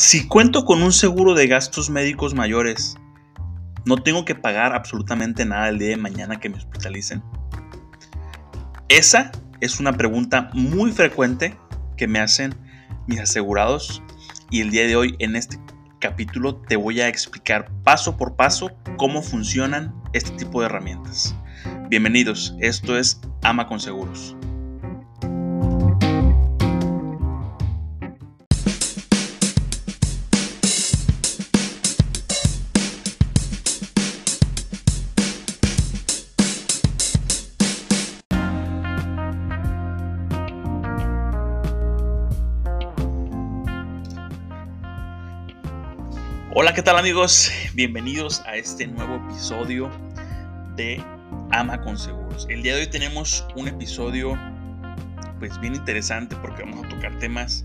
Si cuento con un seguro de gastos médicos mayores, ¿no tengo que pagar absolutamente nada el día de mañana que me hospitalicen? Esa es una pregunta muy frecuente que me hacen mis asegurados y el día de hoy en este capítulo te voy a explicar paso por paso cómo funcionan este tipo de herramientas. Bienvenidos, esto es Ama con Seguros. Tal amigos? Bienvenidos a este nuevo episodio de Ama con Seguros. El día de hoy tenemos un episodio pues bien interesante porque vamos a tocar temas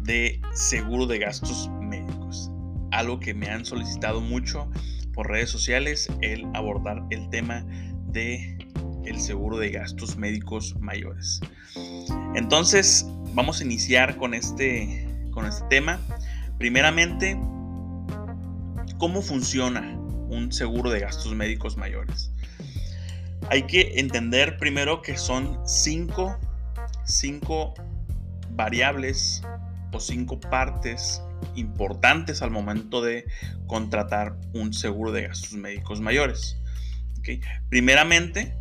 de seguro de gastos médicos. Algo que me han solicitado mucho por redes sociales, el abordar el tema de el seguro de gastos médicos mayores. Entonces, vamos a iniciar con este con este tema. Primeramente, ¿Cómo funciona un seguro de gastos médicos mayores? Hay que entender primero que son cinco, cinco variables o cinco partes importantes al momento de contratar un seguro de gastos médicos mayores. Primeramente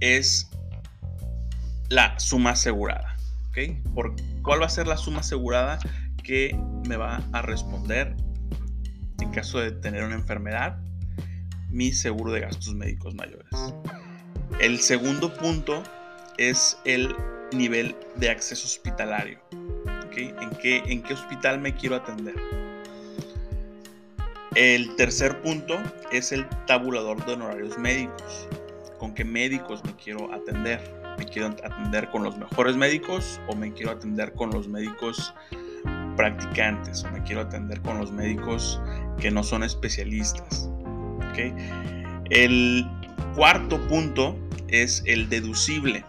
es la suma asegurada. ¿Por ¿Cuál va a ser la suma asegurada que me va a responder en caso de tener una enfermedad, mi seguro de gastos médicos mayores. El segundo punto es el nivel de acceso hospitalario. ¿En, qué, ¿En qué hospital me quiero atender? El tercer punto es el tabulador de honorarios médicos. ¿Con qué médicos me quiero atender? ¿Me quiero atender con los mejores médicos o me quiero atender con los médicos practicantes o me quiero atender con los médicos que no son especialistas. El cuarto punto es el deducible,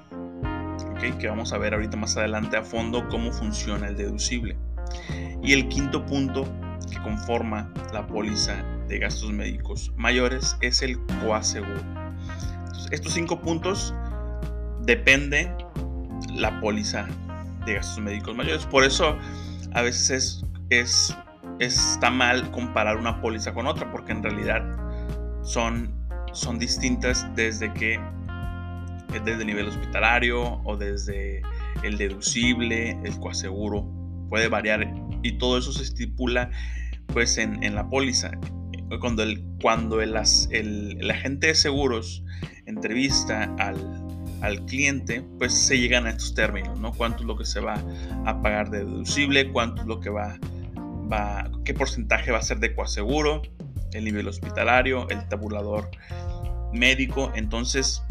que vamos a ver ahorita más adelante a fondo cómo funciona el deducible. Y el quinto punto que conforma la póliza de gastos médicos mayores es el coaseguro. estos cinco puntos depende la póliza de gastos médicos mayores. Por eso a veces es, está mal comparar una póliza con otra, porque en realidad son, son distintas desde que desde el nivel hospitalario o desde el deducible, el coaseguro, puede variar y todo eso se estipula pues en, la póliza. Cuando, el, cuando el, el agente de seguros entrevista al, al cliente, pues se llegan a estos términos, ¿no? Cuánto es lo que se va a pagar de deducible, cuánto es lo que va, va qué porcentaje va a ser de coaseguro, el nivel hospitalario, el tabulador médico, entonces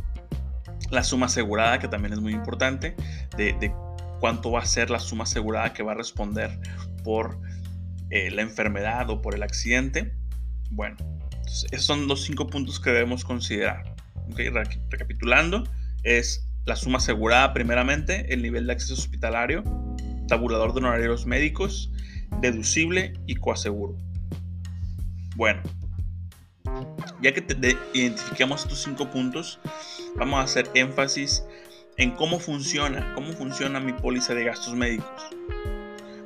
la suma asegurada, que también es muy importante, de, cuánto va a ser la suma asegurada que va a responder por eh, la enfermedad o por el accidente. Bueno, esos son los cinco puntos que debemos considerar. recapitulando, es la suma asegurada primeramente, el nivel de acceso hospitalario, tabulador de honorarios médicos, deducible y coaseguro. Bueno, ya que identificamos estos cinco puntos, vamos a hacer énfasis en cómo funciona, cómo funciona mi póliza de gastos médicos.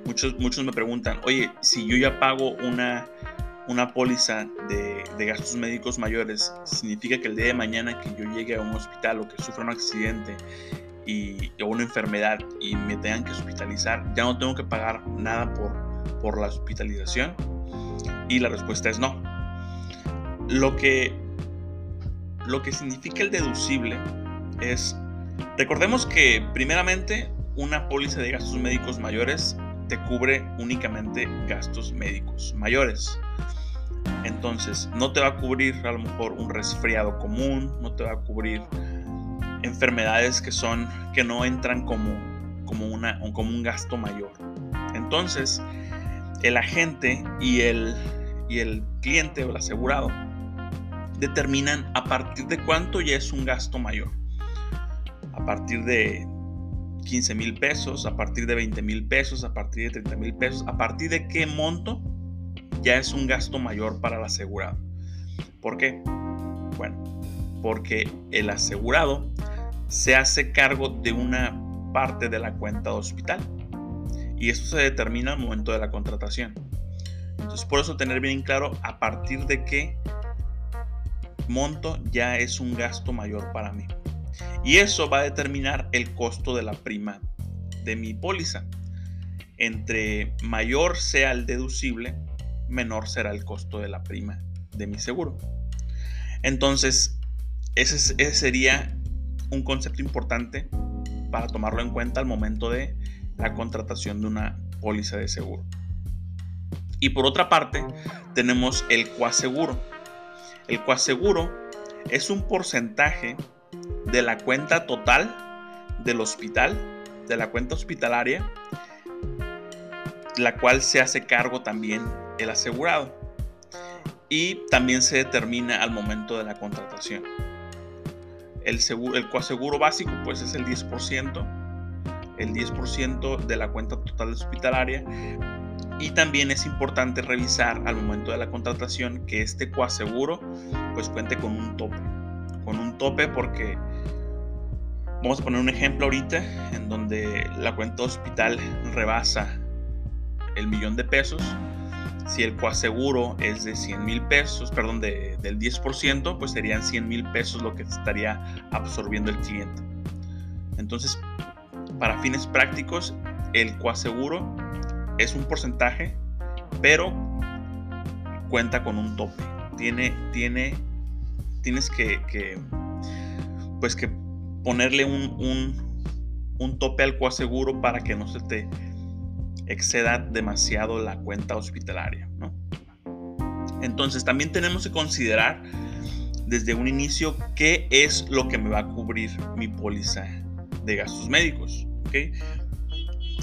Muchos, muchos me preguntan, oye, si yo ya pago una una póliza de, gastos médicos mayores significa que el día de mañana que yo llegue a un hospital o que sufra un accidente y, o una enfermedad y me tengan que hospitalizar, ya no tengo que pagar nada por, por la hospitalización? Y la respuesta es no. Lo que, lo que significa el deducible es, recordemos que primeramente una póliza de gastos médicos mayores te cubre únicamente gastos médicos mayores. Entonces, no te va a cubrir a lo mejor un resfriado común, no te va a cubrir enfermedades que son que no entran como como una como un gasto mayor. Entonces, el agente y el y el cliente o el asegurado determinan a partir de cuánto ya es un gasto mayor. A partir de 15 mil pesos, a partir de 20 mil pesos, a partir de 30 mil pesos, a partir de qué monto ya es un gasto mayor para el asegurado. ¿Por qué? Bueno, porque el asegurado se hace cargo de una parte de la cuenta de hospital y eso se determina al momento de la contratación. Entonces, por eso tener bien claro a partir de qué monto ya es un gasto mayor para mí. Y eso va a determinar el costo de la prima de mi póliza. Entre mayor sea el deducible, menor será el costo de la prima de mi seguro. Entonces, ese, sería un concepto importante para tomarlo en cuenta al momento de la contratación de una póliza de seguro. Y por otra parte, tenemos el coaseguro. El coaseguro es un porcentaje de la cuenta total del hospital, de la cuenta hospitalaria, la cual se hace cargo también el asegurado. Y también se determina al momento de la contratación. El, seguro, el coaseguro básico pues es el 10%, el 10% de la cuenta total hospitalaria. Y también es importante revisar al momento de la contratación que este coaseguro pues cuente con un tope. Con un tope porque vamos a poner un ejemplo ahorita en donde la cuenta hospital rebasa el millón de pesos si el coaseguro es de 100 mil pesos, perdón, del 10%, pues serían 100 mil pesos lo que estaría absorbiendo el cliente. Entonces, para fines prácticos, el coaseguro es un porcentaje, pero cuenta con un tope. Tiene, tiene, tienes que, pues que ponerle un, un tope al coaseguro para que no se te exceda demasiado la cuenta hospitalaria. ¿no? Entonces también tenemos que considerar desde un inicio qué es lo que me va a cubrir mi póliza de gastos médicos.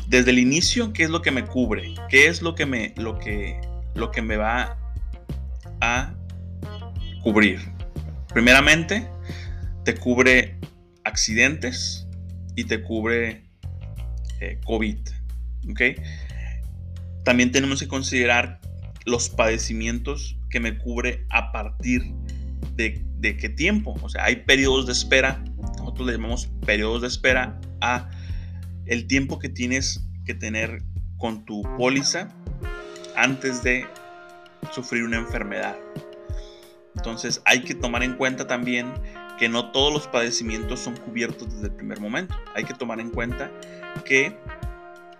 Desde el inicio, ¿qué es lo que me cubre? ¿Qué es lo que me, lo que, lo que me va a cubrir? Primeramente, te cubre accidentes y te cubre eh, COVID. También tenemos que considerar los padecimientos que me cubre a partir de, de, qué tiempo. O sea, hay periodos de espera, nosotros le llamamos periodos de espera a el tiempo que tienes que tener con tu póliza antes de sufrir una enfermedad. Entonces hay que tomar en cuenta también que no todos los padecimientos son cubiertos desde el primer momento. Hay que tomar en cuenta que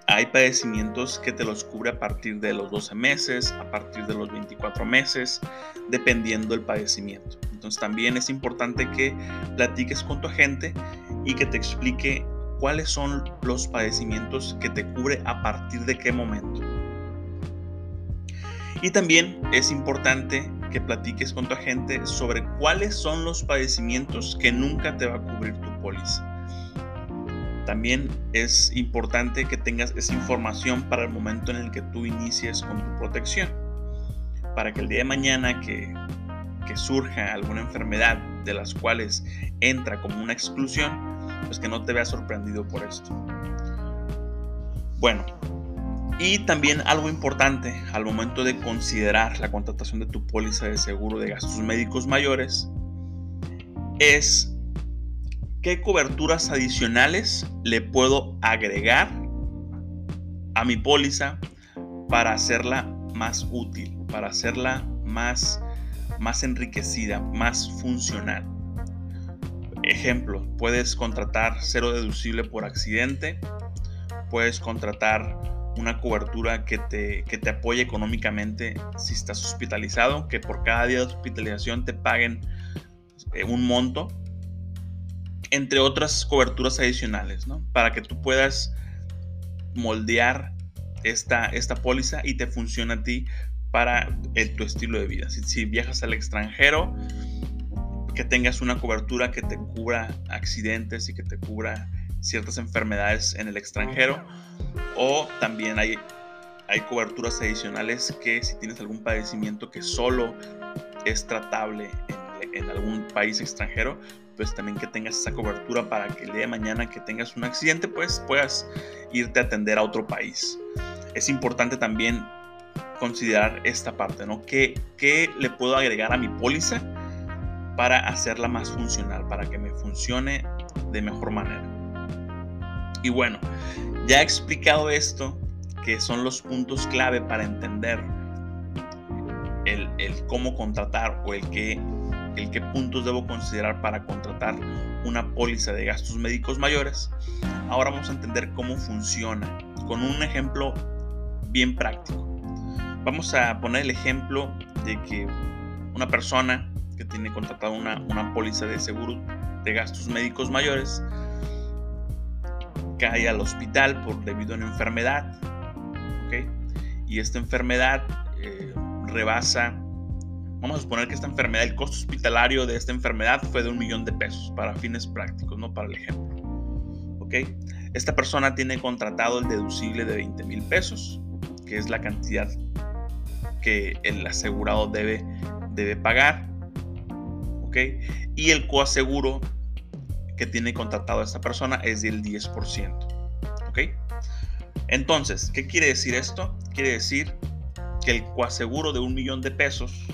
hay padecimientos que te los cubre a partir de los 12 meses, a partir de los 24 meses, dependiendo del padecimiento. Entonces también es importante que platiques con tu agente y que te explique cuáles son los padecimientos que te cubre a partir de qué momento. Y también es importante que platiques con tu agente sobre cuáles son los padecimientos que nunca te va a cubrir tu póliza. También es importante que tengas esa información para el momento en el que tú inicies con tu protección. Para que el día de mañana que, que surja alguna enfermedad de las cuales entra como una exclusión, pues que no te veas sorprendido por esto. Bueno, y también algo importante al momento de considerar la contratación de tu póliza de seguro de gastos médicos mayores es ¿qué coberturas adicionales le puedo agregar a mi póliza para hacerla más útil, para hacerla más, más enriquecida, más funcional? Ejemplo, puedes contratar cero deducible por accidente, puedes contratar una cobertura que te, que te apoye económicamente si estás hospitalizado, que por cada día de hospitalización te paguen eh, un monto entre otras coberturas adicionales, ¿no? Para que tú puedas moldear esta, esta póliza y te funcione a ti para tu estilo de vida. Si, viajas al extranjero, que tengas una cobertura que te cubra accidentes y que te cubra ciertas enfermedades en el extranjero. O también hay, hay coberturas adicionales que si tienes algún padecimiento que solo es tratable en en algún país extranjero, pues también que tengas esa cobertura para que el día de mañana que tengas un accidente, pues puedas irte a atender a otro país. Es importante también considerar esta parte, ¿no? ¿Qué, qué le puedo agregar a mi póliza para hacerla más funcional, para que me funcione de mejor manera? Y bueno, ya he explicado esto, que son los puntos clave para entender el, el cómo contratar o el qué, el qué puntos debo considerar para contratar una póliza de gastos médicos mayores. Ahora vamos a entender cómo funciona con un ejemplo bien práctico. Vamos a poner el ejemplo de que una persona que tiene contratado una, una póliza de seguro de gastos médicos mayores cae al hospital por debido a una enfermedad, ¿ok? Y esta enfermedad eh, rebasa, vamos a suponer que esta enfermedad, el costo hospitalario de esta enfermedad fue de un millón de pesos para fines prácticos, no para el ejemplo, ¿ok? Esta persona tiene contratado el deducible de 20 mil pesos, que es la cantidad que el asegurado debe, debe pagar, ¿ok? Y el coaseguro que tiene contratado esta persona es del 10%. ¿Ok? Entonces, ¿qué quiere decir esto? Quiere decir que el coaseguro de un millón de pesos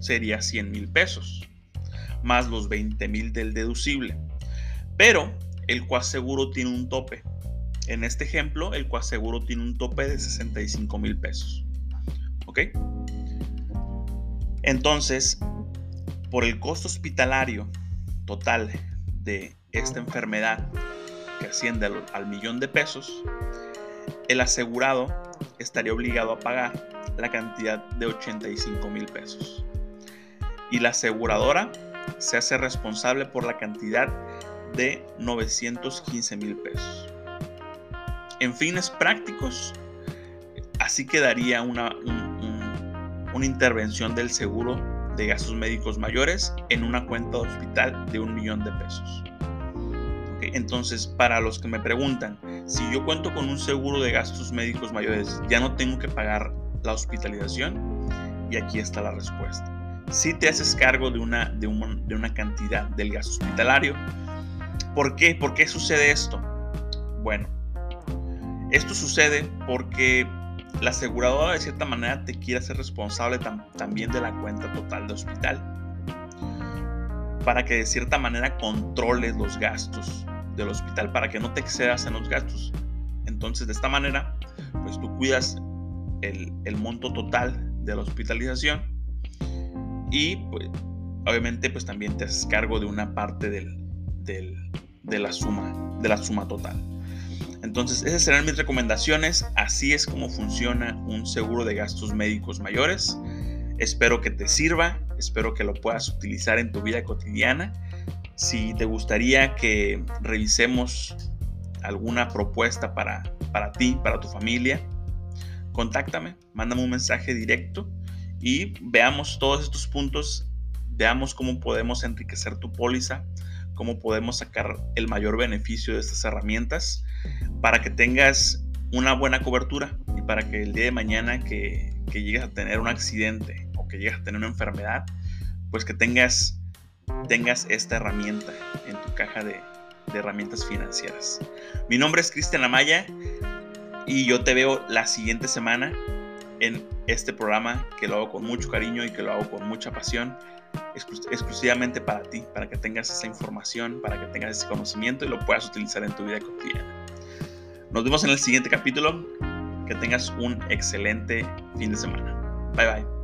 sería 100 mil pesos, más los 20 mil del deducible. Pero el coaseguro tiene un tope. En este ejemplo, el coaseguro tiene un tope de 65 mil pesos. ¿Ok? Entonces, por el costo hospitalario total de esta enfermedad que asciende al, millón de pesos, el asegurado estaría obligado a pagar la cantidad de 85 mil pesos. Y la aseguradora se hace responsable por la cantidad de 915 mil pesos. En fines prácticos, así quedaría una, una intervención del seguro de gastos médicos mayores en una cuenta de hospital de un millón de pesos. Entonces, para los que me preguntan, si yo cuento con un seguro de gastos médicos mayores, ¿ya no tengo que pagar la hospitalización? Y aquí está la respuesta. Si te haces cargo de una, de, de una cantidad del gasto hospitalario, ¿por qué? ¿Por qué sucede esto? Bueno, esto sucede porque la aseguradora de cierta manera te quiere hacer responsable también de la cuenta total de hospital para que de cierta manera controles los gastos del hospital para que no te excedas en los gastos entonces de esta manera pues tú cuidas el, monto total de la hospitalización y pues obviamente pues también te haces cargo de una parte del, de la suma de la suma total entonces, esas serán mis recomendaciones. Así es como funciona un seguro de gastos médicos mayores. Espero que te sirva, espero que lo puedas utilizar en tu vida cotidiana. Si te gustaría que revisemos alguna propuesta para, para ti, para tu familia, contáctame, mándame un mensaje directo y veamos todos estos puntos, veamos cómo podemos enriquecer tu póliza, cómo podemos sacar el mayor beneficio de estas herramientas para que tengas una buena cobertura y para que el día de mañana que, llegues a tener un accidente o que llegues a tener una enfermedad, pues que tengas, tengas esta herramienta en tu caja de, de herramientas financieras. Mi nombre es Cristian Amaya y yo te veo la siguiente semana en este programa que lo hago con mucho cariño y que lo hago con mucha pasión exclusivamente para ti, para que tengas esa información, para que tengas ese conocimiento y lo puedas utilizar en tu vida cotidiana. Nos vemos en el siguiente capítulo. Que tengas un excelente fin de semana. Bye bye.